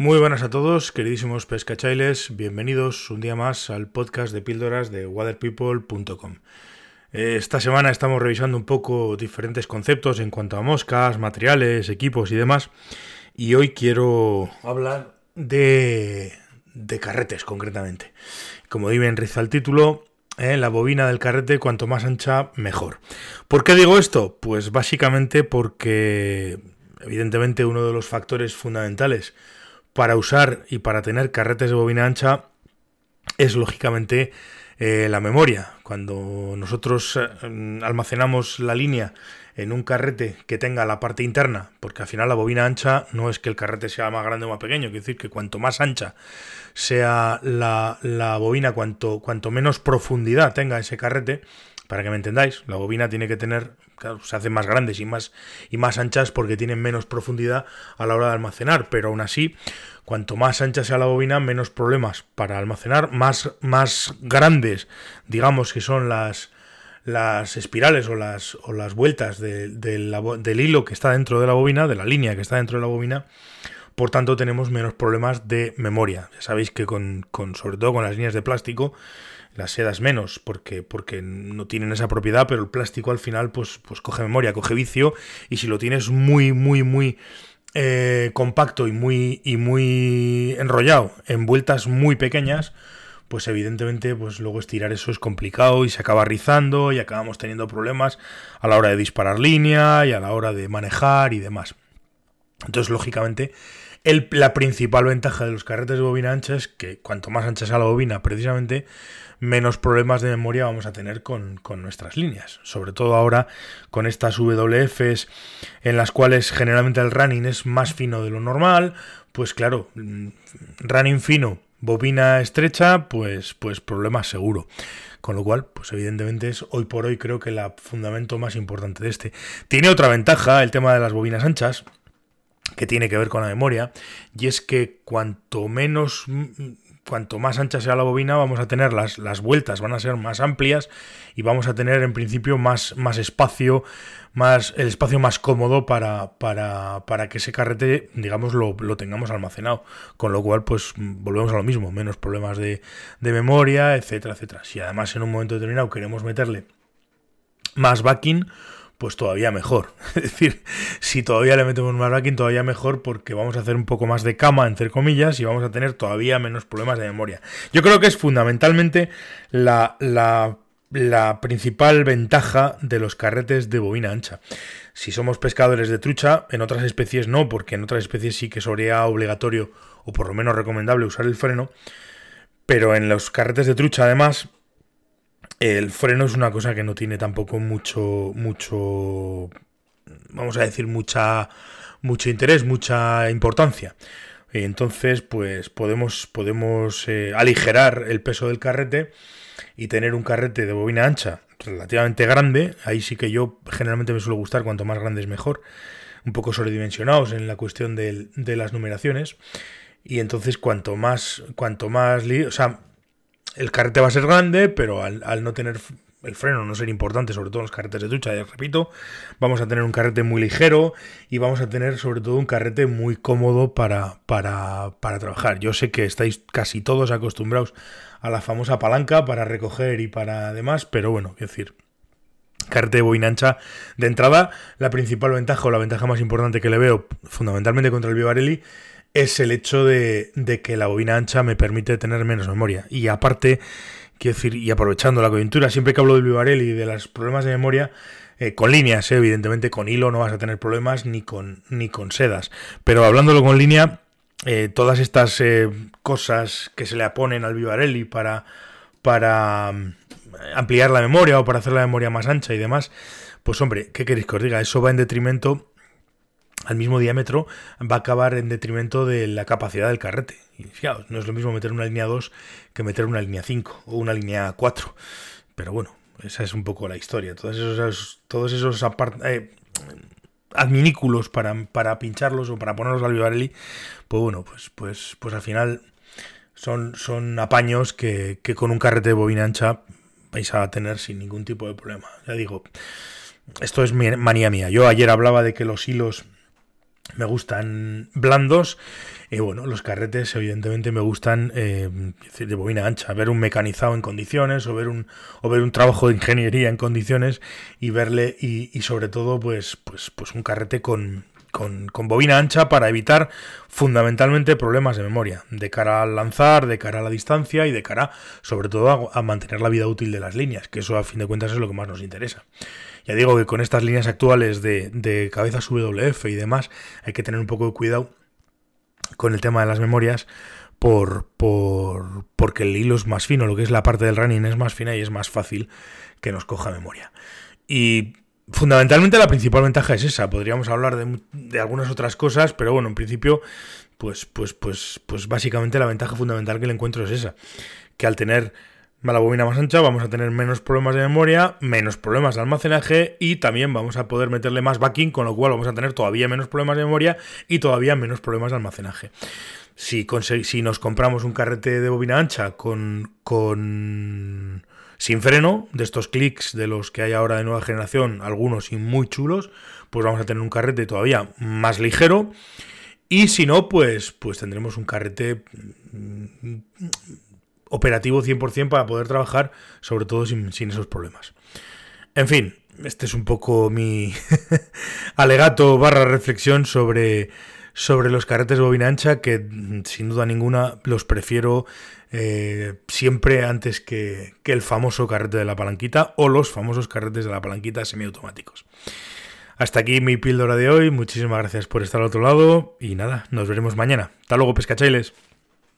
Muy buenas a todos, queridísimos pescachailes, bienvenidos un día más al podcast de píldoras de waterpeople.com. Eh, esta semana estamos revisando un poco diferentes conceptos en cuanto a moscas, materiales, equipos y demás. Y hoy quiero hablar de, de carretes concretamente. Como bien riza el título, eh, la bobina del carrete cuanto más ancha mejor. ¿Por qué digo esto? Pues básicamente porque evidentemente uno de los factores fundamentales para usar y para tener carretes de bobina ancha es lógicamente eh, la memoria. Cuando nosotros eh, almacenamos la línea en un carrete que tenga la parte interna, porque al final la bobina ancha no es que el carrete sea más grande o más pequeño, quiere decir que cuanto más ancha sea la, la bobina, cuanto, cuanto menos profundidad tenga ese carrete, para que me entendáis, la bobina tiene que tener, claro, se hacen más grandes y más, y más anchas porque tienen menos profundidad a la hora de almacenar, pero aún así, cuanto más ancha sea la bobina, menos problemas para almacenar, más, más grandes, digamos son las, las espirales o las, las vueltas del hilo que está dentro de la bobina, de la línea que está dentro de la bobina, por tanto tenemos menos problemas de memoria. Ya sabéis que con, con, sobre todo con las líneas de plástico, las sedas menos, porque, porque no tienen esa propiedad, pero el plástico al final pues, pues coge memoria, coge vicio, y si lo tienes muy, muy, muy eh, compacto y muy, y muy enrollado en vueltas muy pequeñas, pues evidentemente pues luego estirar eso es complicado y se acaba rizando y acabamos teniendo problemas a la hora de disparar línea y a la hora de manejar y demás. Entonces, lógicamente, la principal ventaja de los carretes de bobina ancha es que cuanto más ancha sea la bobina, precisamente, menos problemas de memoria vamos a tener con, con, nuestras líneas. Sobre todo ahora con estas WFs en las cuales generalmente el running es más fino de lo normal. Pues claro, mm, running fino Bobina estrecha, pues, pues problema seguro. Con lo cual, pues evidentemente es hoy por hoy creo que el fundamento más importante de este. Tiene otra ventaja el tema de las bobinas anchas, que tiene que ver con la memoria, y es que cuanto menos cuanto más ancha sea la bobina, vamos a tener las, las vueltas, van a ser más amplias y vamos a tener en principio más, más espacio, más, el espacio más cómodo para, para, para que ese carrete, digamos, lo, lo, tengamos almacenado. Con lo cual, pues volvemos a lo mismo, menos problemas de, de memoria, etcétera, etcétera. Si además en un momento determinado queremos meterle más backing, pues todavía mejor. Es decir, si todavía le metemos más backing, todavía mejor porque vamos a hacer un poco más de cama, entre comillas, y vamos a tener todavía menos problemas de memoria. Yo creo que es fundamentalmente la, la, la principal ventaja de los carretes de bobina ancha. Si somos pescadores de trucha, en otras especies no, porque en otras especies sí que sería obligatorio o por lo menos recomendable usar el freno. Pero en los carretes de trucha, además, el freno es una cosa que no tiene tampoco mucho, mucho, vamos a decir, mucha, mucho interés, mucha importancia. Entonces, pues podemos, podemos eh, aligerar el peso del carrete y tener un carrete de bobina ancha relativamente grande. Ahí sí que yo generalmente me suele gustar, cuanto más grande es mejor. Un poco sobredimensionados en la cuestión de, de las numeraciones. Y entonces cuanto más, cuanto más, o sea, el carrete va a ser grande, pero al, no tener el freno no ser importante, sobre todo en los carretes de ducha, ya repito, vamos a tener un carrete muy ligero y vamos a tener sobre todo un carrete muy cómodo para, para, para trabajar. Yo sé que estáis casi todos acostumbrados a la famosa palanca para recoger y para demás, pero bueno, es decir, carrete de boina ancha de entrada, la principal ventaja o la ventaja más importante que le veo fundamentalmente contra el Vivarelli es el hecho de, que la bobina ancha me permite tener menos memoria. Y aparte, quiero decir, y aprovechando la coyuntura, siempre que hablo del Vivarel y de los problemas de memoria, eh, con líneas, eh, evidentemente con hilo no vas a tener problemas ni con, ni con sedas. Pero hablándolo con línea, eh, todas estas cosas que se le ponen al Vivarelli para, para mm, ampliar la memoria o para hacer la memoria más ancha y demás, pues hombre, ¿qué queréis que os diga? Eso va en detrimento al mismo diámetro va a acabar en detrimento de la capacidad del carrete. Y fijaos, no es lo mismo meter una línea 2 que meter una línea 5 o una línea 4. Pero bueno, esa es un poco la historia. Todos esos, todos esos eh, adminículos para, para, pincharlos o para ponerlos al Vivarelli, pues bueno, pues, pues, pues al final son, son apaños que, que con un carrete de bobina ancha vais a tener sin ningún tipo de problema. Ya digo, esto es manía mía. Yo ayer hablaba de que los hilos me gustan blandos. Y bueno, los carretes evidentemente me gustan eh, de bobina ancha, ver un mecanizado en condiciones o ver un, o ver un trabajo de ingeniería en condiciones y verle y, y sobre todo pues, pues, pues un carrete con, con, bobina ancha para evitar fundamentalmente problemas de memoria, de cara al lanzar, de cara a la distancia y de cara sobre todo a, mantener la vida útil de las líneas, que eso a fin de cuentas es lo que más nos interesa. Ya digo que con estas líneas actuales de, de cabezas WF y demás hay que tener un poco de cuidado con el tema de las memorias por, por, porque el hilo es más fino, lo que es la parte del running es más fina y es más fácil que nos coja memoria. Y fundamentalmente la principal ventaja es esa. Podríamos hablar de, algunas otras cosas, pero bueno, en principio, pues, pues, pues, pues básicamente la ventaja fundamental que le encuentro es esa. Que al tener la bobina más ancha vamos a tener menos problemas de memoria, menos problemas de almacenaje y también vamos a poder meterle más backing, con lo cual vamos a tener todavía menos problemas de memoria y todavía menos problemas de almacenaje. Si, si nos compramos un carrete de bobina ancha con, con sin freno, de estos clics de los que hay ahora de nueva generación, algunos y muy chulos, pues vamos a tener un carrete todavía más ligero. Y si no, pues, pues tendremos un carrete mm, operativo 100% para poder trabajar, sobre todo sin, sin esos problemas. En fin, este es un poco mi alegato barra reflexión sobre, sobre los carretes bobina ancha, que mm, sin duda ninguna los prefiero eh, siempre antes que, que, el famoso carrete de la palanquita o los famosos carretes de la palanquita semiautomáticos. Hasta aquí mi píldora de hoy, muchísimas gracias por estar al otro lado y nada, nos veremos mañana. Hasta luego, pescachailes.